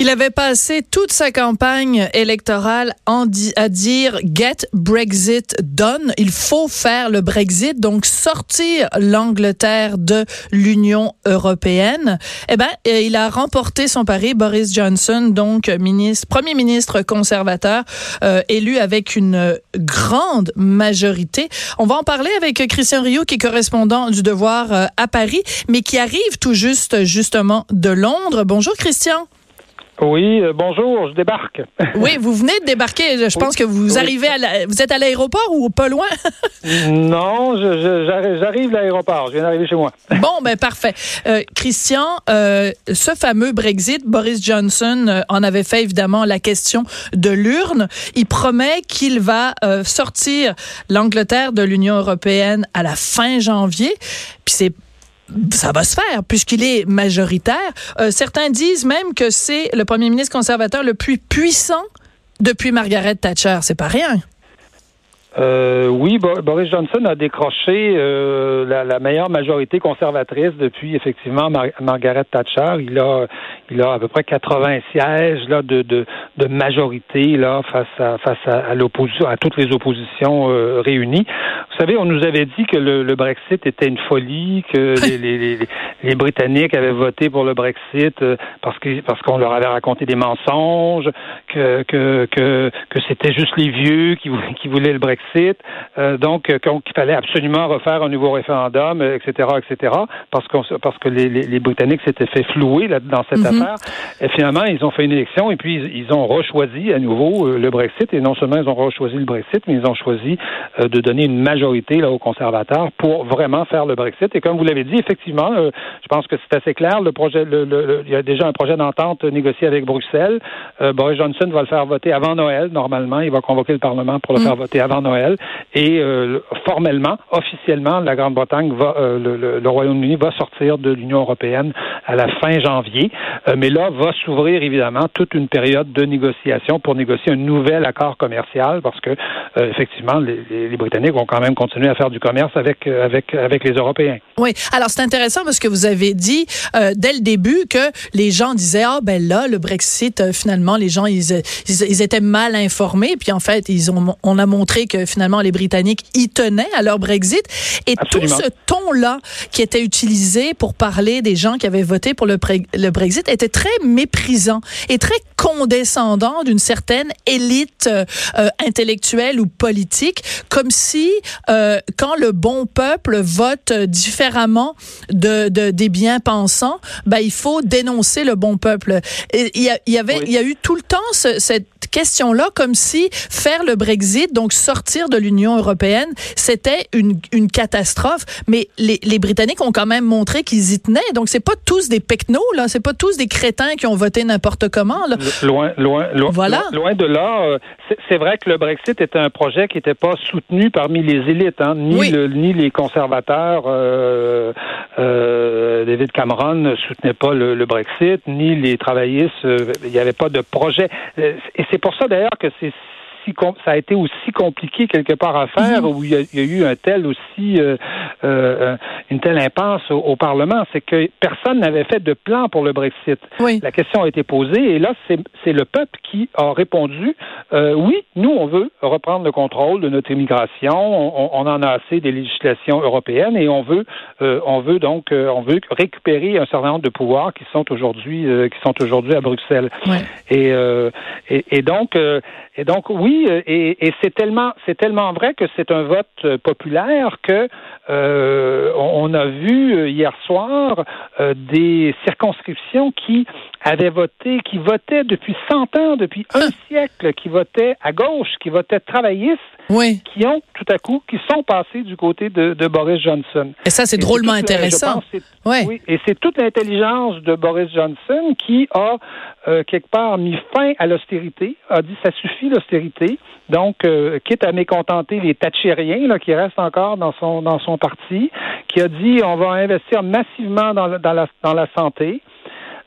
Il avait passé toute sa campagne électorale en di à dire Get Brexit done. Il faut faire le Brexit, donc sortir l'Angleterre de l'Union européenne. Eh ben, euh, il a remporté son pari. Boris Johnson, donc ministre, premier ministre conservateur, euh, élu avec une grande majorité. On va en parler avec Christian Rio, qui est correspondant du Devoir euh, à Paris, mais qui arrive tout juste justement de Londres. Bonjour Christian. Oui, euh, bonjour, je débarque. oui, vous venez de débarquer. Je pense que vous arrivez à la... vous êtes à l'aéroport ou pas loin? Non, j'arrive à l'aéroport. Je viens d'arriver chez moi. bon, ben parfait. Euh, Christian, euh, ce fameux Brexit, Boris Johnson en avait fait évidemment la question de l'urne. Il promet qu'il va sortir l'Angleterre de l'Union européenne à la fin janvier. Puis c'est ça va se faire puisqu'il est majoritaire. Euh, certains disent même que c'est le premier ministre conservateur le plus puissant depuis Margaret Thatcher. C'est pas rien. Euh, oui, Boris Johnson a décroché euh, la, meilleure majorité conservatrice depuis effectivement Margaret Thatcher. Il a, il a à peu près 80 sièges là de, de majorité là face à face à, l'opposition, à toutes les oppositions euh, réunies. Vous savez, on nous avait dit que le, le Brexit était une folie, que les, les, les, Britanniques avaient voté pour le Brexit euh, parce que parce qu'on leur avait raconté des mensonges, que que que, que c'était juste les vieux qui, qui voulaient le Brexit euh, donc euh, qu'il fallait absolument refaire un nouveau référendum, etc., euh, etc., parce, qu'on, parce que les, les, Britanniques s'étaient fait flouer là, dans cette mhm. affaire. Et finalement, ils ont fait une élection et puis ils, ont rechoisi à nouveau le Brexit. Et non seulement ils ont rechoisi le Brexit, mais ils ont choisi de donner une majorité là, aux conservateurs pour vraiment faire le Brexit. Et comme vous l'avez dit, effectivement, je pense que c'est assez clair. Le projet, le, il y a déjà un projet d'entente négocié avec Bruxelles. Boris Johnson va le faire voter avant Noël. Normalement, il va convoquer le Parlement pour le faire voter avant Noël. Et euh, formellement, officiellement, la Grande-Bretagne va, euh, le, Royaume-Uni va sortir de l'Union européenne à la fin janvier. Euh, mais là, va s'ouvrir évidemment toute une période de négociation pour négocier un nouvel accord commercial, parce que effectivement, les, Britanniques vont quand même continuer à faire du commerce avec avec avec les Européens. Oui. Alors c'est intéressant parce que vous avez dit dès le début que les gens disaient ah ben là le Brexit finalement les gens ils, ils, étaient mal informés puis en fait ils ont on a montré que finalement les Britanniques y tenaient à leur Brexit. Et tout ce ton-là qui était utilisé pour parler des gens qui avaient voté pour le, le Brexit était très méprisant et très condescendant d'une certaine élite euh, intellectuelle ou politique, comme si euh, quand le bon peuple vote différemment de, de des bien-pensants, ben il faut dénoncer le bon peuple. Il y, y, avait, il y a eu tout le temps ce, cette question-là, comme si faire le Brexit, donc sortir de l'Union européenne, c'était une, une catastrophe. Mais les, les Britanniques ont quand même montré qu'ils y tenaient. Donc c'est pas tous des pecnos, là. C'est pas tous des crétins qui ont voté n'importe comment. Là. Loin, loin, loin, voilà. loin de là. Euh, c'est vrai que le Brexit était un projet qui n'était pas soutenu parmi les élites, hein, ni, le, ni les conservateurs. Euh, euh, David Cameron ne soutenait pas le, le Brexit, ni les travaillistes. Il n'y avait pas de projet. Et c'est pour ça d'ailleurs que c'est ça a été aussi compliqué quelque part à faire, mhm. où il y, a, eu un tel aussi euh, euh, une telle impasse au, Parlement, c'est que personne n'avait fait de plan pour le Brexit. La question a été posée et là c'est le peuple qui a répondu euh, oui, nous on veut reprendre le contrôle de notre immigration, on, on, en a assez des législations européennes et on veut on veut donc on veut récupérer un certain nombre de pouvoirs qui sont aujourd'hui qui sont aujourd'hui à Bruxelles. Et, et, et donc et donc oui oui, et, c'est tellement, c'est tellement vrai que c'est un vote populaire que euh, on a vu hier soir des circonscriptions qui avaient voté, qui votaient depuis 100 ans, depuis un siècle, qui votaient à gauche, qui votaient travaillistes, oui. qui ont tout à coup, qui sont passés du côté de, de Boris Johnson. Et ça, c'est drôlement intéressant. Oui, et c'est toute l'intelligence de Boris Johnson qui a euh, quelque part mis fin à l'austérité, a dit ça suffit l'austérité. Donc, euh, quitte à mécontenter les Thatchériens là, qui restent encore dans son dans son parti, qui a dit on va investir massivement dans, dans, la, dans la santé.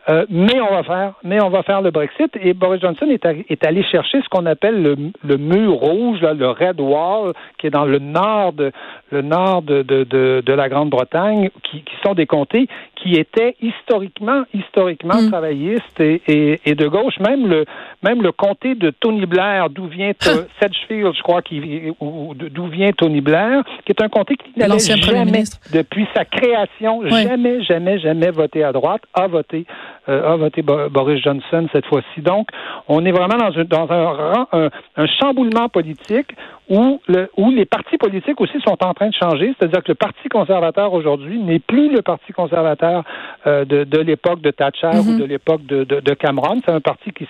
Euh, mais on va faire, mais on va faire le Brexit. Et Boris Johnson est, est allé chercher ce qu'on appelle le, le mur rouge, là, le Red Wall, qui est dans le nord de le nord de, de, de, de la Grande-Bretagne, qui, qui, sont des comtés qui étaient historiquement historiquement mm. travaillistes et, et, et, de gauche. Même le même le comté de Tony Blair, d'où vient Sedgefield, je crois, qui d'où vient Tony Blair, qui est un comté qui n'avait jamais, depuis sa création, jamais, jamais, jamais voté à droite, a voté euh, a voté Boris Johnson cette fois-ci. Donc, on est vraiment dans, un, dans un, un, chamboulement politique où, le, où les partis politiques aussi sont en train de changer. C'est-à-dire que le Parti conservateur aujourd'hui n'est plus le Parti conservateur euh, de, de l'époque de Thatcher ou Mm-hmm. de l'époque de, de, de, Cameron. C'est un parti qui,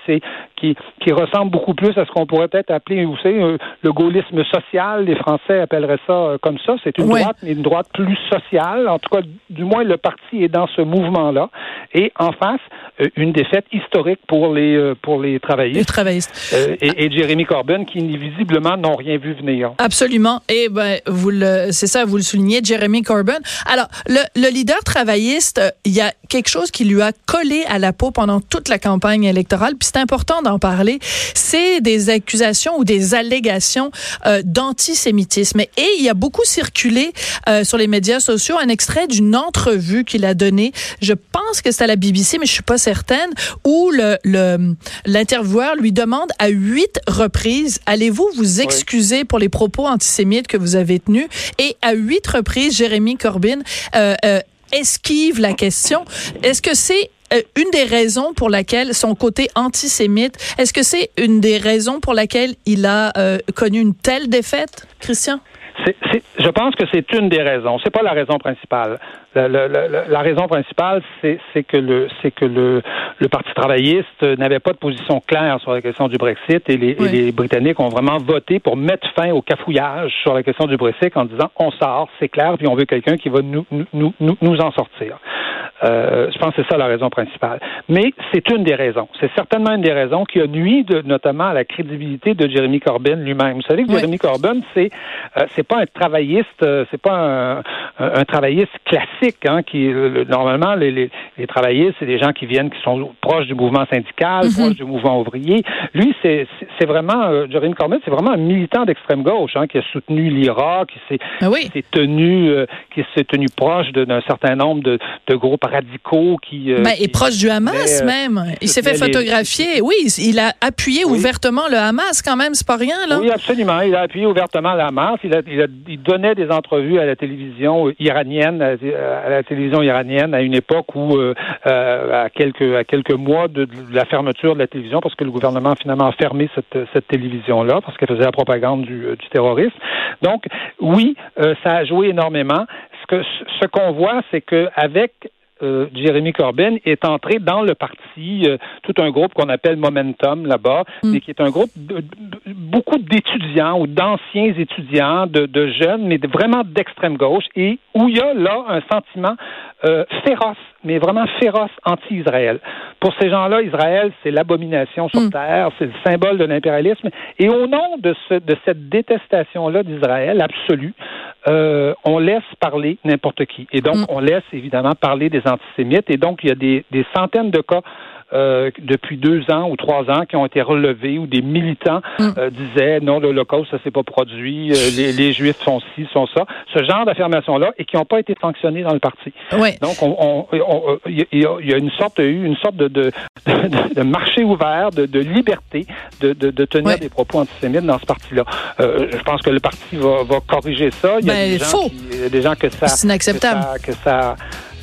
qui, qui ressemble beaucoup plus à ce qu'on pourrait peut-être appeler, vous savez, euh, le gaullisme social. Les Français appelleraient ça euh, comme ça. C'est une Ouais. droite, mais une droite plus sociale. En tout cas, du moins, le parti est dans ce mouvement-là. Et en face, une défaite historique pour les, euh, pour les Les travaillistes. travaillistes. Euh, et, et Jeremy Corbyn, qui visiblement n'ont rien vu venir. Absolument. Et ben, vous le, c'est ça, vous le soulignez, Jeremy Corbyn. Alors, le, le leader travailliste, euh, il y a quelque chose qui lui a collé à la peau pendant toute la campagne électorale, puis c'est important d'en parler. C'est des accusations ou des allégations euh, d'antisémitisme. Et il y a beaucoup circulé euh, sur les médias sociaux un extrait d'une entrevue qu'il a donnée. Je pense que c'est à la BBC, mais je suis pas certaine, où le, le l'intervieweur lui demande à huit reprises, allez-vous vous excuser pour les propos antisémites que vous avez tenus? Et à huit reprises, Jérémy Corbyn euh, euh, esquive la question. Est-ce que c'est euh, une des raisons pour laquelle son côté antisémite, est-ce que c'est une des raisons pour laquelle il a euh, connu une telle défaite, Christian? Je pense que c'est une des raisons. C'est pas la raison principale. La, raison principale, c'est que le c'est que le, le Parti travailliste n'avait pas de position claire sur la question du Brexit et les, et Oui. les Britanniques ont vraiment voté pour mettre fin au cafouillage sur la question du Brexit en disant on sort, c'est clair, puis on veut quelqu'un qui va nous nous, nous, nous- nous en sortir. Euh, je pense que c'est ça la raison principale. Mais c'est une des raisons. C'est certainement une des raisons qui a nuit de, notamment à la crédibilité de Jeremy Corbyn lui-même. Vous savez que Oui. Jeremy Corbyn, c'est euh, c'est pas un travailliste, euh, c'est pas un, un, un travailliste classique. Hein, qui le- le- normalement les, les, les travaillistes, c'est des gens qui viennent, qui sont proches du mouvement syndical, Mhm. proches du mouvement ouvrier. Lui, c'est vraiment euh, Jeremy Corbyn, c'est vraiment un militant d'extrême gauche hein, qui a soutenu l'IRA, qui s'est Ah oui. qui s'est tenu, euh, qui s'est tenu proche d'un certain nombre de, de groupes radicaux qui. euh, Ben, et qui- proche du Hamas euh, même. Il s'est fait les- photographier. Oui, il a appuyé Oui. ouvertement le Hamas quand même, c'est pas rien là. Oui, absolument. Il a appuyé ouvertement la Hamas. Il, a, il, il donnait des entrevues à la télévision iranienne, à, la télévision iranienne, à une époque où, euh, euh, à quelques à quelques mois de, la fermeture de la télévision, parce que le gouvernement a finalement fermé cette, cette télévision-là, parce qu'elle faisait la propagande du, euh, du terrorisme. Donc, oui, ça a joué énormément. Ce que ce qu'on voit, c'est que avec euh, Jérémy Corbyn est entré dans le parti, euh, tout un groupe qu'on appelle Momentum là-bas, Mm. mais qui est un groupe de, de- beaucoup d'étudiants ou d'anciens étudiants, de, de jeunes, mais vraiment d'extrême gauche, et où il y a là un sentiment euh, féroce, mais vraiment féroce anti-Israël. Pour ces gens-là, Israël, c'est l'abomination sur Mm. terre, c'est le symbole de l'impérialisme, et au nom de, ce, de cette détestation-là d'Israël absolue, euh, on laisse parler n'importe qui. Et donc, Mm. on laisse évidemment parler des antisémites. Et donc, il y a des, des centaines de cas euh, depuis deux ans ou trois ans qui ont été relevés où des militants Mm. euh, disaient non, l'Holocauste, ça s'est pas produit, euh, les, les Juifs sont ci, sont ça. Ce genre d'affirmations-là et qui n'ont pas été sanctionnés dans le parti. Ouais. Donc, on, on- on- il y a- il y a une sorte, eu une sorte de, de, de- de marché ouvert, de, de liberté de, tenir Ouais. des propos antisémites dans ce parti-là. Je pense que le parti va, va corriger ça. Il y a Ben, des gens qui- des gens que ça C'est inacceptable. que ça, que ça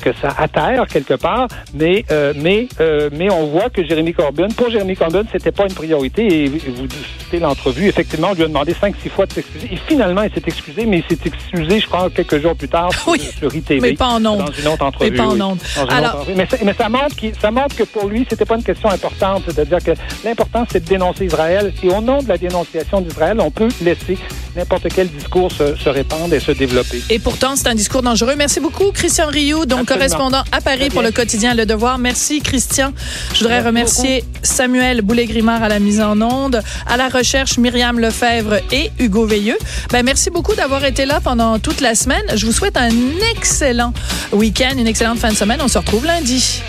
que ça atterre quelque part, mais euh, mais euh, mais on voit que Jérémy Corbyn, pour Jérémy Corbyn, c'était pas une priorité. Et vous citez l'entrevue, effectivement, on lui a demandé cinq, six fois de s'excuser. Et finalement, il s'est excusé, mais il s'est excusé, je crois, quelques jours plus tard Oui, sur ITV. mais pas en ondes. Dans une autre entrevue. Mais pas en oui. Alors- entrevue. mais, ça, mais ça montre qu'il- ça montre que pour lui, c'était pas une question importante. C'est-à-dire que l'important, c'est de dénoncer Israël. Et au nom de la dénonciation d'Israël, on peut laisser n'importe quel discours se, se répandre et se développer. Et pourtant, c'est un discours dangereux. Merci beaucoup, Christian Rioux, donc Absolument. correspondant à Paris pour le quotidien Le Devoir. Merci, Christian. Je voudrais Merci remercier Samuel Boulay-Grimard à la mise en onde, à la recherche Myriam Lefebvre et Hugo Veilleux. Ben, merci beaucoup d'avoir été là pendant toute la semaine. Je vous souhaite un excellent week-end, une excellente fin de semaine. On se retrouve lundi.